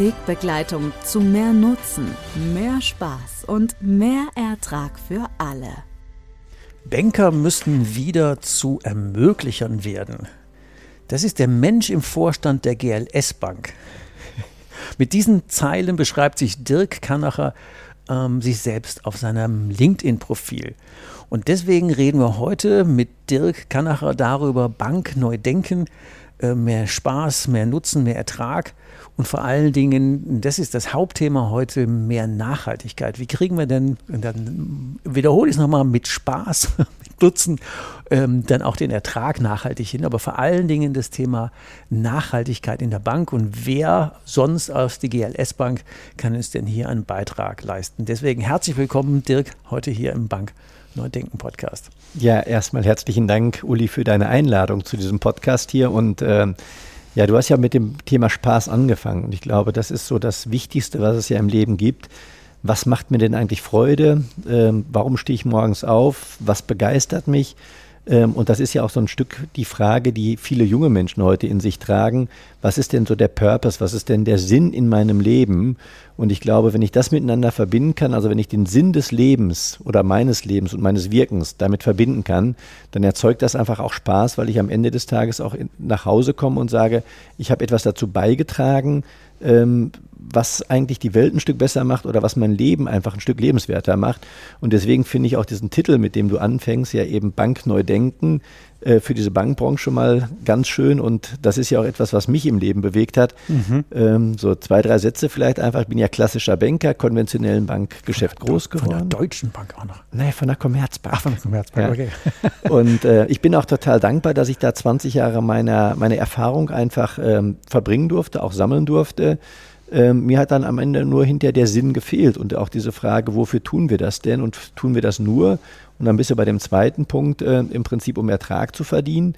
Wegbegleitung zu mehr Nutzen, mehr Spaß und mehr Ertrag für alle. Banker müssten wieder zu Ermöglichern werden. Das ist der Mensch im Vorstand der GLS Bank. Mit diesen Zeilen beschreibt sich Dirk Kanacher ähm, sich selbst auf seinem LinkedIn-Profil. Und deswegen reden wir heute mit Dirk Kanacher darüber, Bank neu denken, äh, mehr Spaß, mehr Nutzen, mehr Ertrag und vor allen Dingen, das ist das Hauptthema heute, mehr Nachhaltigkeit. Wie kriegen wir denn, und dann wiederhole ich es nochmal, mit Spaß, mit Nutzen, ähm, dann auch den Ertrag nachhaltig hin, aber vor allen Dingen das Thema Nachhaltigkeit in der Bank und wer sonst aus der GLS Bank kann uns denn hier einen Beitrag leisten. Deswegen herzlich willkommen, Dirk, heute hier im Bank Neudenken Podcast. Ja, erstmal herzlichen Dank, Uli, für deine Einladung zu diesem Podcast hier. Und äh, ja, du hast ja mit dem Thema Spaß angefangen. Und ich glaube, das ist so das Wichtigste, was es ja im Leben gibt. Was macht mir denn eigentlich Freude? Ähm, warum stehe ich morgens auf? Was begeistert mich? Ähm, und das ist ja auch so ein Stück die Frage, die viele junge Menschen heute in sich tragen. Was ist denn so der Purpose? Was ist denn der Sinn in meinem Leben? Und ich glaube, wenn ich das miteinander verbinden kann, also wenn ich den Sinn des Lebens oder meines Lebens und meines Wirkens damit verbinden kann, dann erzeugt das einfach auch Spaß, weil ich am Ende des Tages auch nach Hause komme und sage, ich habe etwas dazu beigetragen, ähm, was eigentlich die Welt ein Stück besser macht oder was mein Leben einfach ein Stück lebenswerter macht. Und deswegen finde ich auch diesen Titel, mit dem du anfängst, ja eben Bank neu denken, äh, für diese Bankbranche schon mal ganz schön. Und das ist ja auch etwas, was mich im Leben bewegt hat. Mhm. Ähm, so zwei, drei Sätze vielleicht einfach. Ich bin ja klassischer Banker, konventionellen Bankgeschäft von groß geworden. Von der Deutschen Bank auch noch. Nein, von der Commerzbank. Ach, von der Commerzbank, ja. okay. Und äh, ich bin auch total dankbar, dass ich da 20 Jahre meiner, meine Erfahrung einfach ähm, verbringen durfte, auch sammeln durfte. Ähm, mir hat dann am Ende nur hinterher der Sinn gefehlt und auch diese Frage, wofür tun wir das denn und tun wir das nur? Und dann bist du bei dem zweiten Punkt äh, im Prinzip, um Ertrag zu verdienen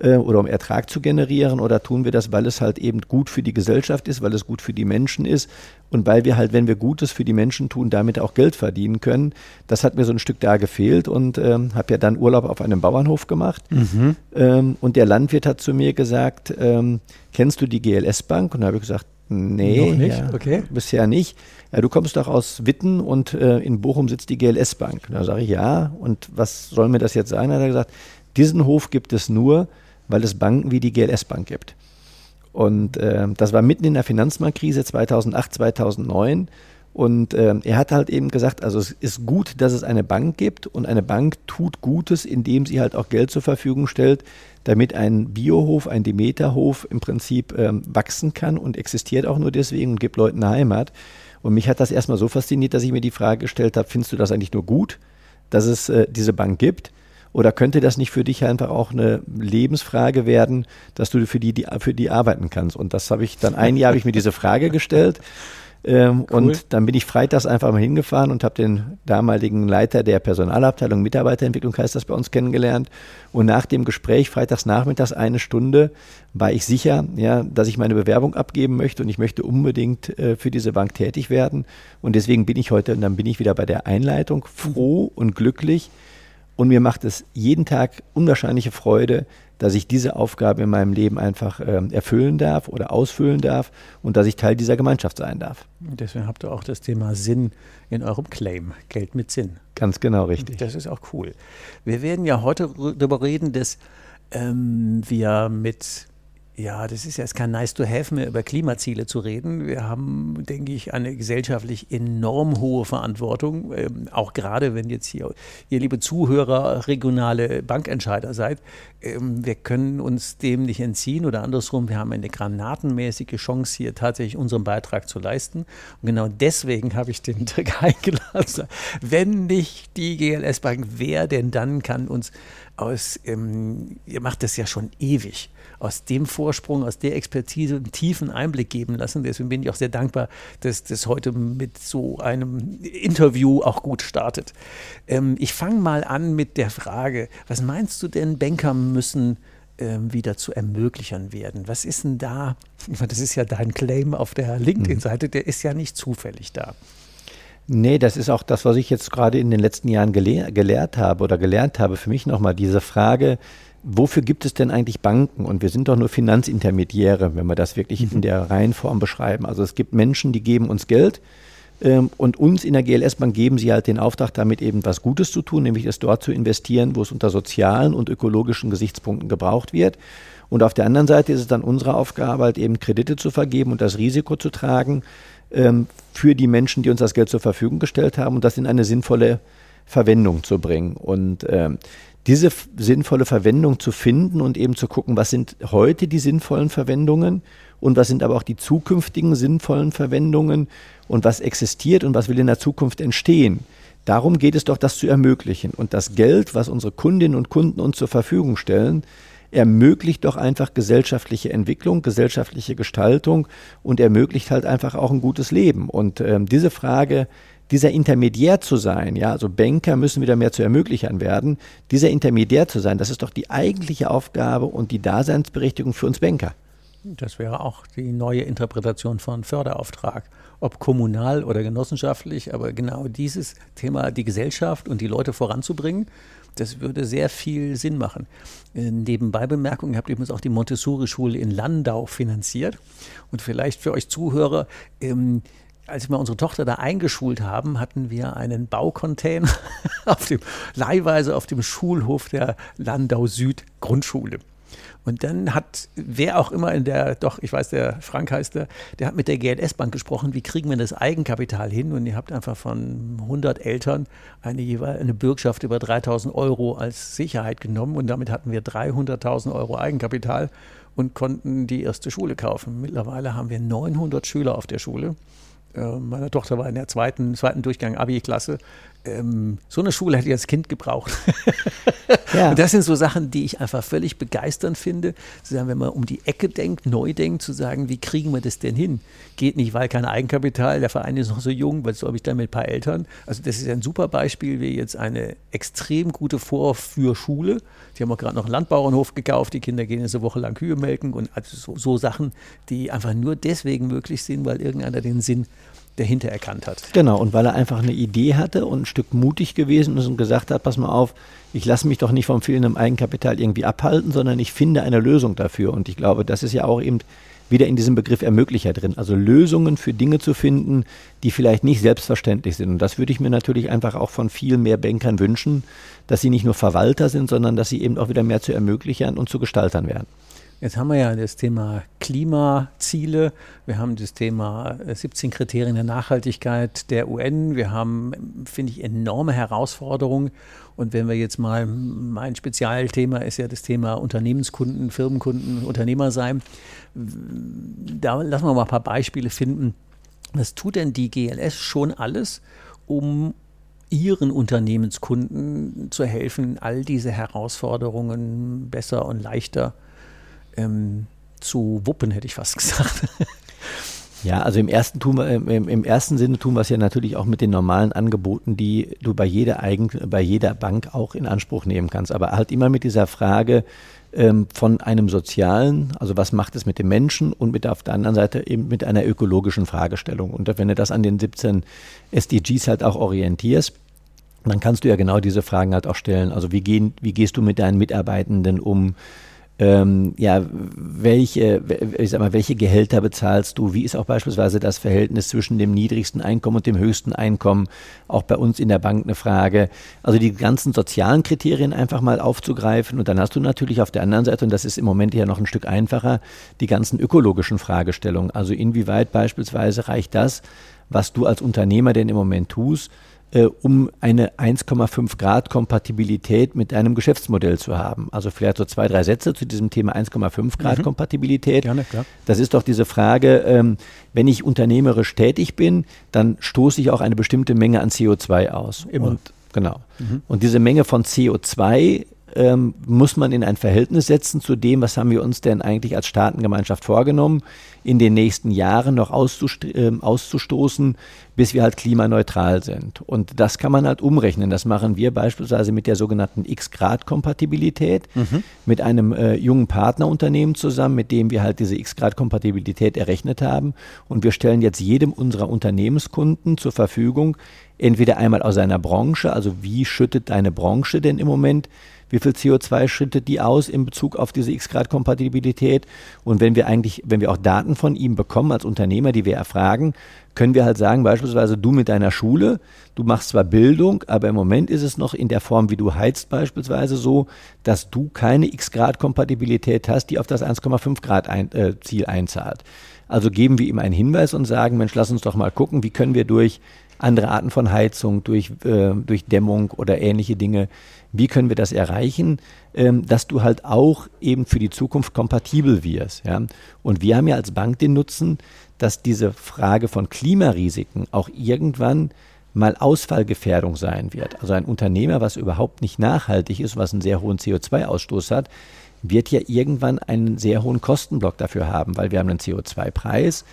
äh, oder um Ertrag zu generieren oder tun wir das, weil es halt eben gut für die Gesellschaft ist, weil es gut für die Menschen ist und weil wir halt, wenn wir Gutes für die Menschen tun, damit auch Geld verdienen können. Das hat mir so ein Stück da gefehlt und ähm, habe ja dann Urlaub auf einem Bauernhof gemacht. Mhm. Ähm, und der Landwirt hat zu mir gesagt, ähm, kennst du die GLS Bank? Und da habe ich gesagt, Nee, Noch nicht? Ja, okay. bisher nicht. Ja, du kommst doch aus Witten und äh, in Bochum sitzt die GLS Bank. Da sage ich ja. Und was soll mir das jetzt sein? Hat er gesagt, diesen Hof gibt es nur, weil es Banken wie die GLS Bank gibt. Und äh, das war mitten in der Finanzmarktkrise 2008, 2009. Und äh, er hat halt eben gesagt, also es ist gut, dass es eine Bank gibt und eine Bank tut Gutes, indem sie halt auch Geld zur Verfügung stellt, damit ein Biohof, ein Demeterhof im Prinzip ähm, wachsen kann und existiert auch nur deswegen und gibt Leuten eine Heimat. Und mich hat das erstmal so fasziniert, dass ich mir die Frage gestellt habe, findest du das eigentlich nur gut, dass es äh, diese Bank gibt? Oder könnte das nicht für dich einfach auch eine Lebensfrage werden, dass du für die, die für die arbeiten kannst? Und das habe ich dann ein Jahr habe ich mir diese Frage gestellt ähm, cool. Und dann bin ich freitags einfach mal hingefahren und habe den damaligen Leiter der Personalabteilung Mitarbeiterentwicklung heißt das bei uns kennengelernt. Und nach dem Gespräch freitags nachmittags eine Stunde war ich sicher, ja, dass ich meine Bewerbung abgeben möchte und ich möchte unbedingt äh, für diese Bank tätig werden. Und deswegen bin ich heute und dann bin ich wieder bei der Einleitung froh und glücklich. Und mir macht es jeden Tag unwahrscheinliche Freude, dass ich diese Aufgabe in meinem Leben einfach äh, erfüllen darf oder ausfüllen darf und dass ich Teil dieser Gemeinschaft sein darf. Deswegen habt ihr auch das Thema Sinn in eurem Claim, Geld mit Sinn. Ganz genau richtig. Das ist auch cool. Wir werden ja heute darüber reden, dass ähm, wir mit Ja, das ist ja jetzt kein nice to have mehr, über Klimaziele zu reden. Wir haben, denke ich, eine gesellschaftlich enorm hohe Verantwortung. Ähm, auch gerade, wenn jetzt hier, ihr liebe Zuhörer, regionale Bankentscheider seid. Ähm, wir können uns dem nicht entziehen oder andersrum, wir haben eine granatenmäßige Chance, hier tatsächlich unseren Beitrag zu leisten. Und genau deswegen habe ich den Trick eingeladen. Wenn nicht die GLS Bank, wer denn dann kann uns aus, ähm, ihr macht das ja schon ewig aus dem Vorsprung, aus der Expertise einen tiefen Einblick geben lassen. Deswegen bin ich auch sehr dankbar, dass das heute mit so einem Interview auch gut startet. Ähm, ich fange mal an mit der Frage, was meinst du denn, Banker müssen ähm, wieder zu ermöglichern werden? Was ist denn da? Das ist ja dein Claim auf der LinkedIn-Seite, der ist ja nicht zufällig da. Nee, das ist auch das, was ich jetzt gerade in den letzten Jahren gelehr gelehrt habe oder gelernt habe. Für mich nochmal diese Frage, wofür gibt es denn eigentlich Banken? Und wir sind doch nur Finanzintermediäre, wenn wir das wirklich mhm. in der Reihenform beschreiben. Also es gibt Menschen, die geben uns Geld ähm, und uns in der GLS-Bank geben sie halt den Auftrag, damit eben was Gutes zu tun, nämlich es dort zu investieren, wo es unter sozialen und ökologischen Gesichtspunkten gebraucht wird. Und auf der anderen Seite ist es dann unsere Aufgabe, halt eben Kredite zu vergeben und das Risiko zu tragen ähm, für die Menschen, die uns das Geld zur Verfügung gestellt haben und das in eine sinnvolle Verwendung zu bringen. Und ähm, diese sinnvolle Verwendung zu finden und eben zu gucken, was sind heute die sinnvollen Verwendungen und was sind aber auch die zukünftigen sinnvollen Verwendungen und was existiert und was will in der Zukunft entstehen. Darum geht es doch, das zu ermöglichen. Und das Geld, was unsere Kundinnen und Kunden uns zur Verfügung stellen, ermöglicht doch einfach gesellschaftliche Entwicklung, gesellschaftliche Gestaltung und ermöglicht halt einfach auch ein gutes Leben. Und ähm, diese Frage, dieser Intermediär zu sein, ja, also Banker müssen wieder mehr zu Ermöglichern werden, dieser Intermediär zu sein, das ist doch die eigentliche Aufgabe und die Daseinsberechtigung für uns Banker. Das wäre auch die neue Interpretation von Förderauftrag, ob kommunal oder genossenschaftlich, aber genau dieses Thema, die Gesellschaft und die Leute voranzubringen, das würde sehr viel Sinn machen. Äh, nebenbei Bemerkung, ihr habt übrigens auch die Montessori-Schule in Landau finanziert. Und vielleicht für euch Zuhörer, ähm, als wir unsere Tochter da eingeschult haben, hatten wir einen Baucontainer auf dem, leihweise auf dem Schulhof der Landau Süd Grundschule. Und dann hat wer auch immer in der, doch, ich weiß, der Frank heißt der, der hat mit der GLS-Bank gesprochen, wie kriegen wir das Eigenkapital hin? Und ihr habt einfach von 100 Eltern eine, eine Bürgschaft über 3000 Euro als Sicherheit genommen und damit hatten wir 300.000 Euro Eigenkapital und konnten die erste Schule kaufen. Mittlerweile haben wir 900 Schüler auf der Schule. Äh, meine Tochter war in der zweiten, zweiten Durchgang Abi-Klasse. Ähm, so eine Schule hätte ich als Kind gebraucht. ja. Und das sind so Sachen, die ich einfach völlig begeisternd finde. Zu sagen, wenn man um die Ecke denkt, neu denkt, zu sagen, wie kriegen wir das denn hin? Geht nicht, weil kein Eigenkapital, der Verein ist noch so jung, weil so habe ich dann mit ein paar Eltern. Also das ist ein super Beispiel, wie jetzt eine extrem gute Vorführschule. Die haben auch gerade noch einen Landbauernhof gekauft, die Kinder gehen jetzt eine Woche lang Kühe melken und also so, so Sachen, die einfach nur deswegen möglich sind, weil irgendeiner den Sinn dahinter erkannt hat. Genau, und weil er einfach eine Idee hatte und ein Stück mutig gewesen ist und gesagt hat, pass mal auf, ich lasse mich doch nicht vom fehlenden Eigenkapital irgendwie abhalten, sondern ich finde eine Lösung dafür. Und ich glaube, das ist ja auch eben wieder in diesem Begriff Ermöglicher drin. Also Lösungen für Dinge zu finden, die vielleicht nicht selbstverständlich sind. Und das würde ich mir natürlich einfach auch von viel mehr Bankern wünschen, dass sie nicht nur Verwalter sind, sondern dass sie eben auch wieder mehr zu Ermöglichern und zu Gestaltern werden. Jetzt haben wir ja das Thema Klimaziele, wir haben das Thema 17 äh, Kriterien der Nachhaltigkeit der UN, wir haben, finde ich, enorme Herausforderungen. Und wenn wir jetzt mal, mein Spezialthema ist ja das Thema Unternehmenskunden, Firmenkunden, Unternehmer sein. Da lassen wir mal ein paar Beispiele finden. Was tut denn die GLS schon alles, um ihren Unternehmenskunden zu helfen, all diese Herausforderungen besser und leichter zu ähm, zu wuppen, hätte ich fast gesagt. Ja, also im ersten, tun im, im, ersten Sinne tun wir es ja natürlich auch mit den normalen Angeboten, die du bei jeder, Eigen, bei jeder Bank auch in Anspruch nehmen kannst. Aber halt immer mit dieser Frage ähm, von einem sozialen, also was macht es mit dem Menschen und mit auf der anderen Seite eben mit einer ökologischen Fragestellung. Und wenn du das an den 17 SDGs halt auch orientierst, dann kannst du ja genau diese Fragen halt auch stellen. Also wie, gehen, wie gehst du mit deinen Mitarbeitenden um? Ähm, ja, welche, ich sag mal, welche Gehälter bezahlst du? Wie ist auch beispielsweise das Verhältnis zwischen dem niedrigsten Einkommen und dem höchsten Einkommen? Auch bei uns in der Bank eine Frage. Also die ganzen sozialen Kriterien einfach mal aufzugreifen. Und dann hast du natürlich auf der anderen Seite, und das ist im Moment ja noch ein Stück einfacher, die ganzen ökologischen Fragestellungen. Also inwieweit beispielsweise reicht das, was du als Unternehmer denn im Moment tust, äh, um eine 1,5 Grad Kompatibilität mit deinem Geschäftsmodell zu haben. Also vielleicht so zwei, drei Sätze zu diesem Thema 1,5 Grad mhm. Kompatibilität. Gerne, klar. Das ist doch diese Frage, ähm, wenn ich unternehmerisch tätig bin, dann stoße ich auch eine bestimmte Menge an CO2 aus. Immer. Und, genau. Mhm. Und diese Menge von CO2 ähm, muss man in ein Verhältnis setzen zu dem, was haben wir uns denn eigentlich als Staatengemeinschaft vorgenommen, in den nächsten Jahren noch äh, auszustoßen, bis wir halt klimaneutral sind. Und das kann man halt umrechnen. Das machen wir beispielsweise mit der sogenannten X-Grad-Kompatibilität, mhm. mit einem äh, jungen Partnerunternehmen zusammen, mit dem wir halt diese X-Grad-Kompatibilität errechnet haben. Und wir stellen jetzt jedem unserer Unternehmenskunden zur Verfügung, entweder einmal aus seiner Branche, also wie schüttet deine Branche denn im Moment wie viel CO2 schüttet die aus in Bezug auf diese X-Grad-Kompatibilität. Und wenn wir eigentlich, wenn wir auch Daten von ihm bekommen als Unternehmer, die wir erfragen, können wir halt sagen, beispielsweise du mit deiner Schule, du machst zwar Bildung, aber im Moment ist es noch in der Form, wie du heizt beispielsweise so, dass du keine X-Grad-Kompatibilität hast, die auf das 1,5 Grad ein, äh, Ziel einzahlt. Also geben wir ihm einen Hinweis und sagen, Mensch, lass uns doch mal gucken, wie können wir durch andere Arten von Heizung, durch, äh, durch Dämmung oder ähnliche Dinge wie können wir das erreichen, ähm, dass du halt auch eben für die Zukunft kompatibel wirst. Ja? Und wir haben ja als Bank den Nutzen, dass diese Frage von Klimarisiken auch irgendwann mal Ausfallgefährdung sein wird. Also ein Unternehmer, was überhaupt nicht nachhaltig ist, was einen sehr hohen CO2-Ausstoß hat, wird ja irgendwann einen sehr hohen Kostenblock dafür haben, weil wir haben einen CO2-Preis,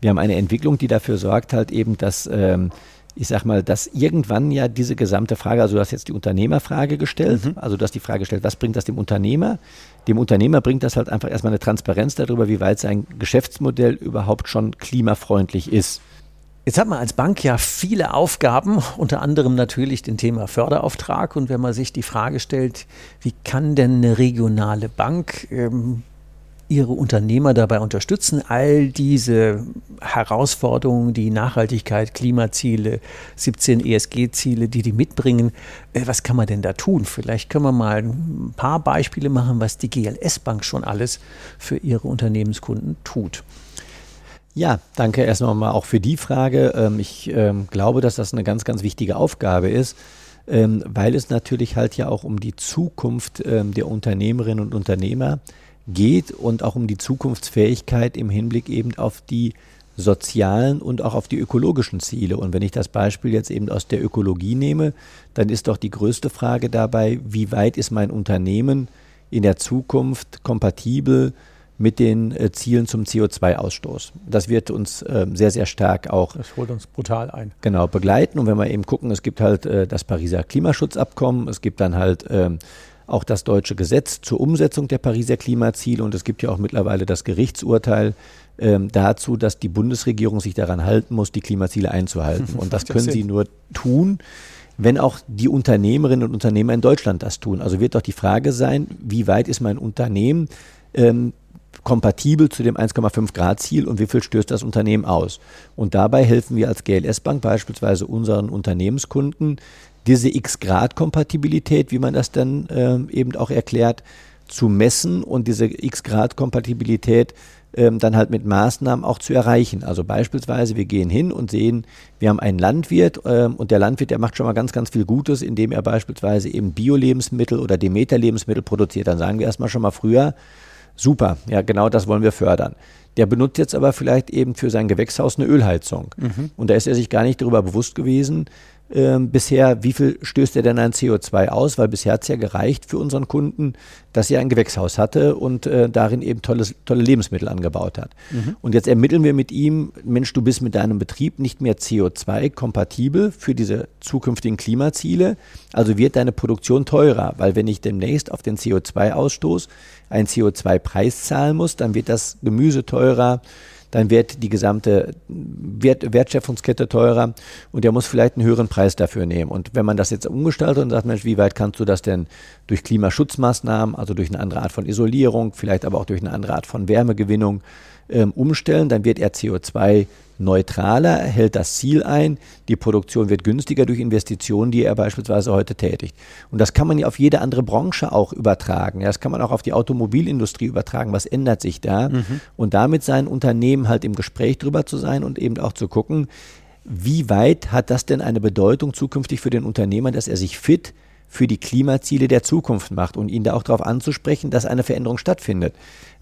wir haben eine Entwicklung, die dafür sorgt halt eben, dass ähm, ich sag mal, dass irgendwann ja diese gesamte Frage, also du hast jetzt die Unternehmerfrage gestellt, mhm. also du hast die Frage gestellt, was bringt das dem Unternehmer? Dem Unternehmer bringt das halt einfach erstmal eine Transparenz darüber, wie weit sein Geschäftsmodell überhaupt schon klimafreundlich ist. Jetzt hat man als Bank ja viele Aufgaben, unter anderem natürlich den Thema Förderauftrag. Und wenn man sich die Frage stellt, wie kann denn eine regionale Bank ähm, ihre Unternehmer dabei unterstützen, all diese Herausforderungen, die Nachhaltigkeit, Klimaziele, 17 ESG-Ziele, die die mitbringen, äh, was kann man denn da tun? Vielleicht können wir mal ein paar Beispiele machen, was die GLS Bank schon alles für ihre Unternehmenskunden tut. Ja, danke erst nochmal auch für die Frage. Ähm, ich ähm, glaube, dass das eine ganz, ganz wichtige Aufgabe ist, ähm, weil es natürlich halt ja auch um die Zukunft der Unternehmerinnen und Unternehmer geht und auch um die Zukunftsfähigkeit im Hinblick eben auf die sozialen und auch auf die ökologischen Ziele. Und wenn ich das Beispiel jetzt eben aus der Ökologie nehme, dann ist doch die größte Frage dabei, wie weit ist mein Unternehmen in der Zukunft kompatibel mit den äh, Zielen zum CO2-Ausstoß. Das wird uns äh, sehr, sehr stark auch. Das holt uns brutal ein. Genau, begleiten. Und wenn wir eben gucken, es gibt halt äh, das Pariser Klimaschutzabkommen, es gibt dann halt ähm, auch das deutsche Gesetz zur Umsetzung der Pariser Klimaziele und es gibt ja auch mittlerweile das Gerichtsurteil ähm, dazu, dass die Bundesregierung sich daran halten muss, die Klimaziele einzuhalten. Und das können sie nur tun, wenn auch die Unternehmerinnen und Unternehmer in Deutschland das tun. Also wird doch die Frage sein, wie weit ist mein Unternehmen ähm, kompatibel zu dem 1,5 Grad Ziel und wie viel stößt das Unternehmen aus? Und dabei helfen wir als GLS Bank beispielsweise unseren Unternehmenskunden, diese X-Grad-Kompatibilität, wie man das dann äh, eben auch erklärt, zu messen und diese X-Grad-Kompatibilität ähm, dann halt mit Maßnahmen auch zu erreichen. Also beispielsweise, wir gehen hin und sehen, wir haben einen Landwirt ähm, und der Landwirt, der macht schon mal ganz, ganz viel Gutes, indem er beispielsweise eben Bio-Lebensmittel oder Demeter-Lebensmittel produziert. Dann sagen wir erstmal schon mal früher, super, ja genau das wollen wir fördern. Der benutzt jetzt aber vielleicht eben für sein Gewächshaus eine Ölheizung. Mhm. Und da ist er sich gar nicht darüber bewusst gewesen, ähm, bisher, wie viel stößt er denn an CO2 aus? Weil bisher hat es ja gereicht für unseren Kunden, dass er ein Gewächshaus hatte und äh, darin eben tolles, tolle Lebensmittel angebaut hat. Mhm. Und jetzt ermitteln wir mit ihm, Mensch, du bist mit deinem Betrieb nicht mehr CO2-kompatibel für diese zukünftigen Klimaziele, also wird deine Produktion teurer, weil wenn ich demnächst auf den CO2-Ausstoß einen CO2-Preis zahlen muss, dann wird das Gemüse teurer, dann wird die gesamte Wert, Wertschöpfungskette teurer und der muss vielleicht einen höheren Preis dafür nehmen. Und wenn man das jetzt umgestaltet und sagt, Mensch, wie weit kannst du das denn durch Klimaschutzmaßnahmen, also durch eine andere Art von Isolierung, vielleicht aber auch durch eine andere Art von Wärmegewinnung ähm, umstellen, dann wird er CO2 neutraler, hält das Ziel ein, die Produktion wird günstiger durch Investitionen, die er beispielsweise heute tätigt. Und das kann man ja auf jede andere Branche auch übertragen. Ja, das kann man auch auf die Automobilindustrie übertragen. Was ändert sich da? Mhm. Und damit sein Unternehmen halt im Gespräch drüber zu sein und eben auch zu gucken, wie weit hat das denn eine Bedeutung zukünftig für den Unternehmer, dass er sich fit für die Klimaziele der Zukunft macht und ihn da auch darauf anzusprechen, dass eine Veränderung stattfindet.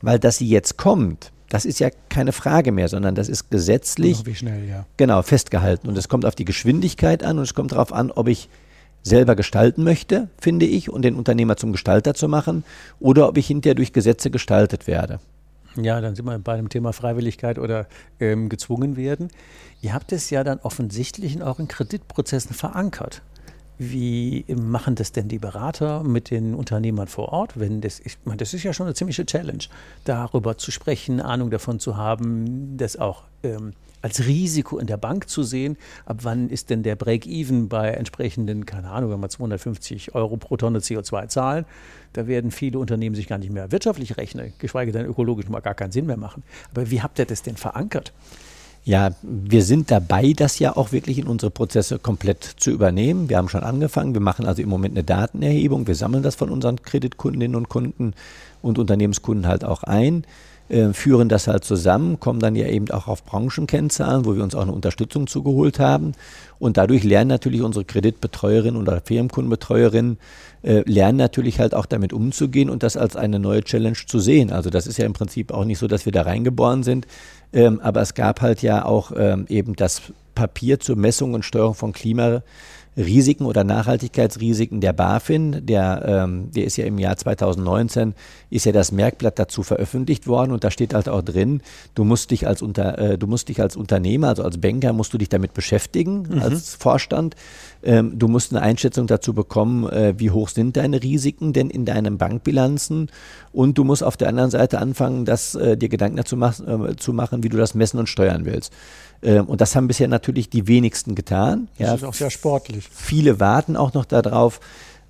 Weil dass sie jetzt kommt, das ist ja keine Frage mehr, sondern das ist gesetzlich schnell, ja. genau festgehalten. Und es kommt auf die Geschwindigkeit an und es kommt darauf an, ob ich selber gestalten möchte, finde ich, und den Unternehmer zum Gestalter zu machen, oder ob ich hinterher durch Gesetze gestaltet werde. Ja, dann sind wir bei dem Thema Freiwilligkeit oder ähm, gezwungen werden. Ihr habt es ja dann offensichtlich auch in Kreditprozessen verankert. Wie machen das denn die Berater mit den Unternehmern vor Ort? Wenn das, ich meine, das ist ja schon eine ziemliche Challenge, darüber zu sprechen, Ahnung davon zu haben, das auch ähm, als Risiko in der Bank zu sehen. Ab wann ist denn der Break-Even bei entsprechenden, keine Ahnung, wenn wir 250 Euro pro Tonne CO2 zahlen, da werden viele Unternehmen sich gar nicht mehr wirtschaftlich rechnen, geschweige denn ökologisch mal gar keinen Sinn mehr machen. Aber wie habt ihr das denn verankert? Ja, wir sind dabei, das ja auch wirklich in unsere Prozesse komplett zu übernehmen. Wir haben schon angefangen. Wir machen also im Moment eine Datenerhebung. Wir sammeln das von unseren Kreditkundinnen und Kunden und Unternehmenskunden halt auch ein, äh, führen das halt zusammen, kommen dann ja eben auch auf Branchenkennzahlen, wo wir uns auch eine Unterstützung zugeholt haben. Und dadurch lernen natürlich unsere Kreditbetreuerinnen oder Firmenkundenbetreuerinnen, äh, lernen natürlich halt auch damit umzugehen und das als eine neue Challenge zu sehen. Also das ist ja im Prinzip auch nicht so, dass wir da reingeboren sind, ähm, aber es gab halt ja auch ähm, eben das Papier zur Messung und Steuerung von Klimarisiken oder Nachhaltigkeitsrisiken der BaFin. Der, ähm, der ist ja im Jahr 2019, ist ja das Merkblatt dazu veröffentlicht worden und da steht halt auch drin, du musst dich als, unter, äh, du musst dich als Unternehmer, also als Banker, musst du dich damit beschäftigen, mhm. als Vorstand. Ähm, du musst eine Einschätzung dazu bekommen, äh, wie hoch sind deine Risiken denn in deinen Bankbilanzen und du musst auf der anderen Seite anfangen, das, äh, dir Gedanken dazu mach, äh, zu machen, wie du das messen und steuern willst. Ähm, und das haben bisher natürlich die wenigsten getan. Das ja. ist auch sehr sportlich. Viele warten auch noch darauf,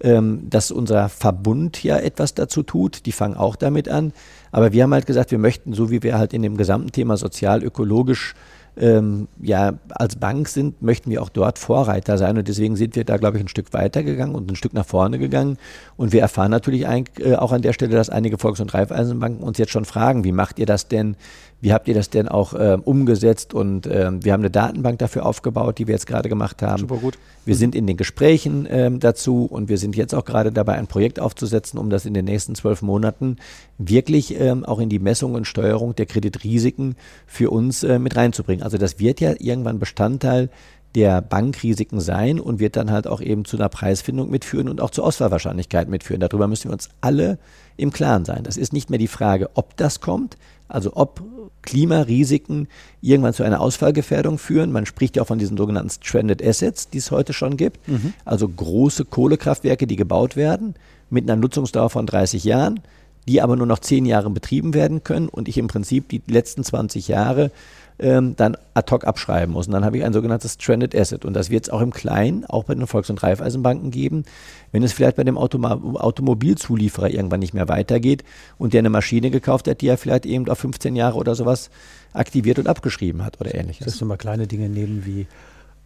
ähm, dass unser Verbund ja etwas dazu tut. Die fangen auch damit an. Aber wir haben halt gesagt, wir möchten, so wie wir halt in dem gesamten Thema sozial, ökologisch ähm, ja, als Bank sind, möchten wir auch dort Vorreiter sein. Und deswegen sind wir da, glaube ich, ein Stück weiter gegangen und ein Stück nach vorne gegangen. Und wir erfahren natürlich ein, äh, auch an der Stelle, dass einige Volks- und Raiffeisenbanken uns jetzt schon fragen, wie macht ihr das denn? Wie habt ihr das denn auch äh, umgesetzt? Und äh, wir haben eine Datenbank dafür aufgebaut, die wir jetzt gerade gemacht haben. Super gut. Wir sind in den Gesprächen äh, dazu und wir sind jetzt auch gerade dabei, ein Projekt aufzusetzen, um das in den nächsten zwölf Monaten wirklich ähm, auch in die Messung und Steuerung der Kreditrisiken für uns äh, mit reinzubringen. Also das wird ja irgendwann Bestandteil der Bankrisiken sein und wird dann halt auch eben zu einer Preisfindung mitführen und auch zur Ausfallwahrscheinlichkeit mitführen. Darüber müssen wir uns alle im Klaren sein. Das ist nicht mehr die Frage, ob das kommt, also ob Klimarisiken irgendwann zu einer Ausfallgefährdung führen. Man spricht ja auch von diesen sogenannten Stranded Assets, die es heute schon gibt. Mhm. Also große Kohlekraftwerke, die gebaut werden mit einer Nutzungsdauer von 30 Jahren, die aber nur noch 10 Jahre betrieben werden können und ich im Prinzip die letzten 20 Jahre ähm, dann ad hoc abschreiben muss. Und dann habe ich ein sogenanntes Stranded Asset. Und das wird es auch im Kleinen, auch bei den Volks- und Raiffeisenbanken geben, wenn es vielleicht bei dem Automa Automobilzulieferer irgendwann nicht mehr weitergeht und der eine Maschine gekauft hat, die er vielleicht eben auf 15 Jahre oder sowas aktiviert und abgeschrieben hat oder ähnliches. Das sind mal kleine Dinge nehmen wie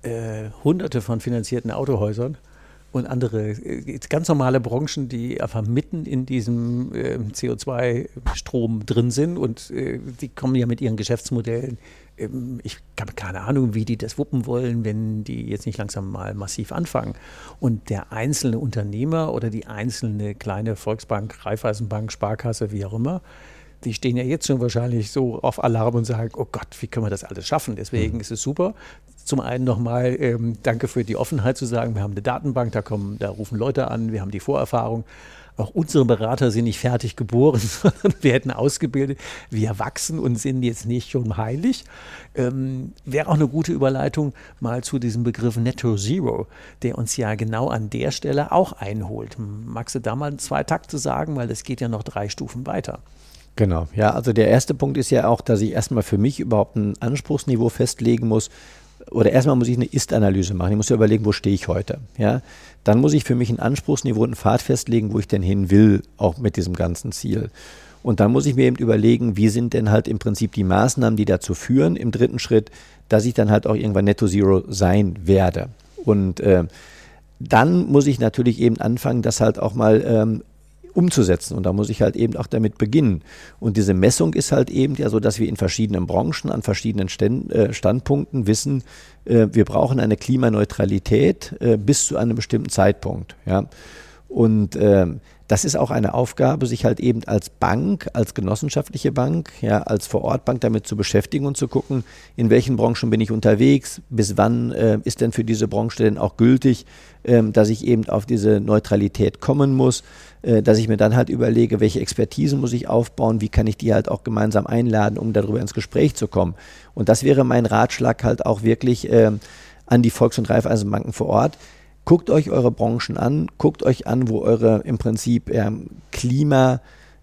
äh, hunderte von finanzierten Autohäusern und andere äh, ganz normale Branchen, die einfach mitten in diesem äh, CO2-Strom drin sind und äh, die kommen ja mit ihren Geschäftsmodellen. Ähm, ich habe keine Ahnung, wie die das wuppen wollen, wenn die jetzt nicht langsam mal massiv anfangen. Und der einzelne Unternehmer oder die einzelne kleine Volksbank, Raiffeisenbank, Sparkasse, wie auch immer, die stehen ja jetzt schon wahrscheinlich so auf Alarm und sagen, oh Gott, wie können wir das alles schaffen? Deswegen mhm. ist es super. Zum einen nochmal ähm, danke für die Offenheit zu sagen, wir haben eine Datenbank, da kommen, da rufen Leute an, wir haben die Vorerfahrung. Auch unsere Berater sind nicht fertig geboren, sondern wir hätten ausgebildet. Wir wachsen und sind jetzt nicht schon heilig. Ähm, Wäre auch eine gute Überleitung mal zu diesem Begriff Netto Zero, der uns ja genau an der Stelle auch einholt. Magst du da mal zwei Takte sagen, weil das geht ja noch drei Stufen weiter? Genau, ja, also der erste Punkt ist ja auch, dass ich erstmal für mich überhaupt ein Anspruchsniveau festlegen muss. Oder erstmal muss ich eine Ist-Analyse machen. Ich muss ja überlegen, wo stehe ich heute. Ja? Dann muss ich für mich ein Anspruchsniveau und einen Pfad festlegen, wo ich denn hin will, auch mit diesem ganzen Ziel. Und dann muss ich mir eben überlegen, wie sind denn halt im Prinzip die Maßnahmen, die dazu führen, im dritten Schritt, dass ich dann halt auch irgendwann Netto Zero sein werde. Und äh, dann muss ich natürlich eben anfangen, das halt auch mal ähm, umzusetzen. Und da muss ich halt eben auch damit beginnen. Und diese Messung ist halt eben ja so, dass wir in verschiedenen Branchen, an verschiedenen äh, Standpunkten wissen, äh, wir brauchen eine Klimaneutralität äh, bis zu einem bestimmten Zeitpunkt. Ja. Und ähm, das ist auch eine Aufgabe, sich halt eben als Bank, als genossenschaftliche Bank, ja, als Vorortbank damit zu beschäftigen und zu gucken, in welchen Branchen bin ich unterwegs, bis wann äh, ist denn für diese Branche denn auch gültig, äh, dass ich eben auf diese Neutralität kommen muss, äh, dass ich mir dann halt überlege, welche Expertise muss ich aufbauen, wie kann ich die halt auch gemeinsam einladen, um darüber ins Gespräch zu kommen. Und das wäre mein Ratschlag halt auch wirklich ähm, an die Volks- und Raiffeisenbanken vor Ort Guckt euch eure Branchen an, guckt euch an, wo eure im Prinzip ähm,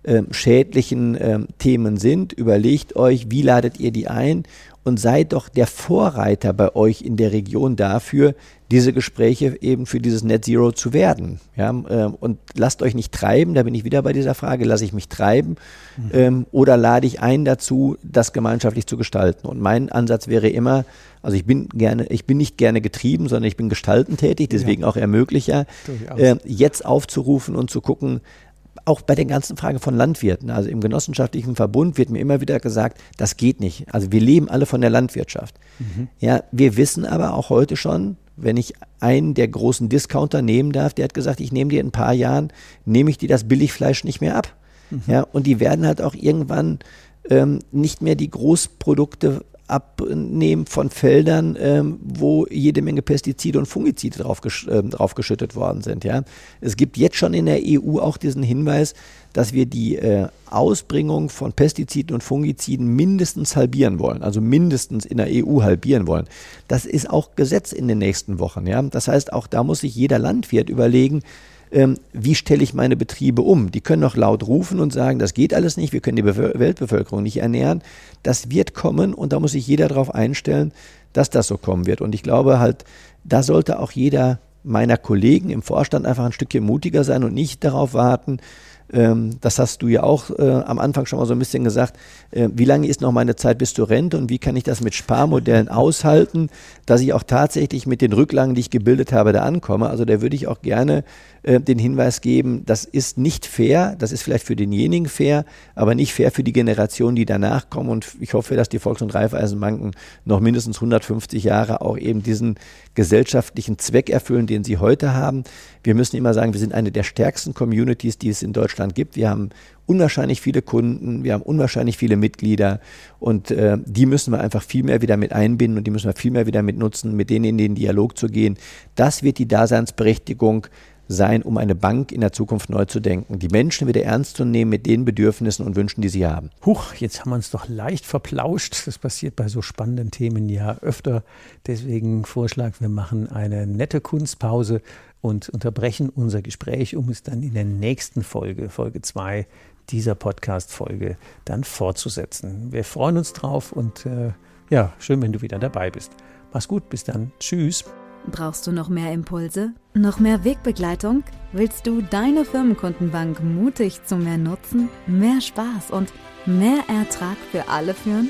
ähm, Themen sind. Überlegt euch, wie ladet ihr die ein und seid doch der Vorreiter bei euch in der Region dafür, diese Gespräche eben für dieses Net Zero zu werden. Ja, ähm, und lasst euch nicht treiben, da bin ich wieder bei dieser Frage, lasse ich mich treiben mhm. ähm, oder lade ich ein dazu, das gemeinschaftlich zu gestalten. Und mein Ansatz wäre immer, also ich bin gerne, ich bin nicht gerne getrieben, sondern ich bin gestalten tätig, deswegen ja. auch Ermöglicher, äh, jetzt aufzurufen und zu gucken, auch bei den ganzen Fragen von Landwirten, also im genossenschaftlichen Verbund wird mir immer wieder gesagt, das geht nicht. Also wir leben alle von der Landwirtschaft. Mhm. Ja, wir wissen aber auch heute schon, wenn ich einen der großen Discounter nehmen darf, der hat gesagt, ich nehme dir in ein paar Jahren, nehme ich dir das Billigfleisch nicht mehr ab. Mhm. Ja, und die werden halt auch irgendwann ähm, nicht mehr die Großprodukte abnehmen von Feldern, ähm, wo jede Menge Pestizide und Fungizide draufgesch äh, draufgeschüttet worden sind. Ja. Es gibt jetzt schon in der EU auch diesen Hinweis, dass wir die äh, Ausbringung von Pestiziden und Fungiziden mindestens halbieren wollen, also mindestens in der EU halbieren wollen. Das ist auch Gesetz in den nächsten Wochen. Ja. Das heißt, auch da muss sich jeder Landwirt überlegen, ähm, wie stelle ich meine Betriebe um? Die können noch laut rufen und sagen, das geht alles nicht, wir können die Bevölker Weltbevölkerung nicht ernähren. Das wird kommen und da muss sich jeder darauf einstellen, dass das so kommen wird. Und ich glaube halt, da sollte auch jeder meiner Kollegen im Vorstand einfach ein Stückchen mutiger sein und nicht darauf warten, ähm, das hast du ja auch äh, am Anfang schon mal so ein bisschen gesagt. Äh, wie lange ist noch meine Zeit bis zur Rente und wie kann ich das mit Sparmodellen aushalten, dass ich auch tatsächlich mit den Rücklagen, die ich gebildet habe, da ankomme? Also da würde ich auch gerne äh, den Hinweis geben, das ist nicht fair, das ist vielleicht für denjenigen fair, aber nicht fair für die Generation, die danach kommen. Und ich hoffe, dass die Volks- und Raiffeisenbanken noch mindestens 150 Jahre auch eben diesen gesellschaftlichen Zweck erfüllen, den sie heute haben. Wir müssen immer sagen, wir sind eine der stärksten Communities, die es in Deutschland gibt. Wir haben unwahrscheinlich viele Kunden, wir haben unwahrscheinlich viele Mitglieder und äh, die müssen wir einfach viel mehr wieder mit einbinden und die müssen wir viel mehr wieder mit nutzen, mit denen in den Dialog zu gehen. Das wird die Daseinsberechtigung sein, um eine Bank in der Zukunft neu zu denken, die Menschen wieder ernst zu nehmen mit den Bedürfnissen und Wünschen, die sie haben. Huch, jetzt haben wir uns doch leicht verplauscht. Das passiert bei so spannenden Themen ja öfter. Deswegen Vorschlag, wir machen eine nette Kunstpause und unterbrechen unser Gespräch, um es dann in der nächsten Folge, Folge 2 dieser Podcast-Folge, dann fortzusetzen. Wir freuen uns drauf und äh, ja, schön, wenn du wieder dabei bist. Mach's gut, bis dann. Tschüss. Brauchst du noch mehr Impulse? Noch mehr Wegbegleitung? Willst du deine Firmenkundenbank mutig zu mehr Nutzen, mehr Spaß und mehr Ertrag für alle führen?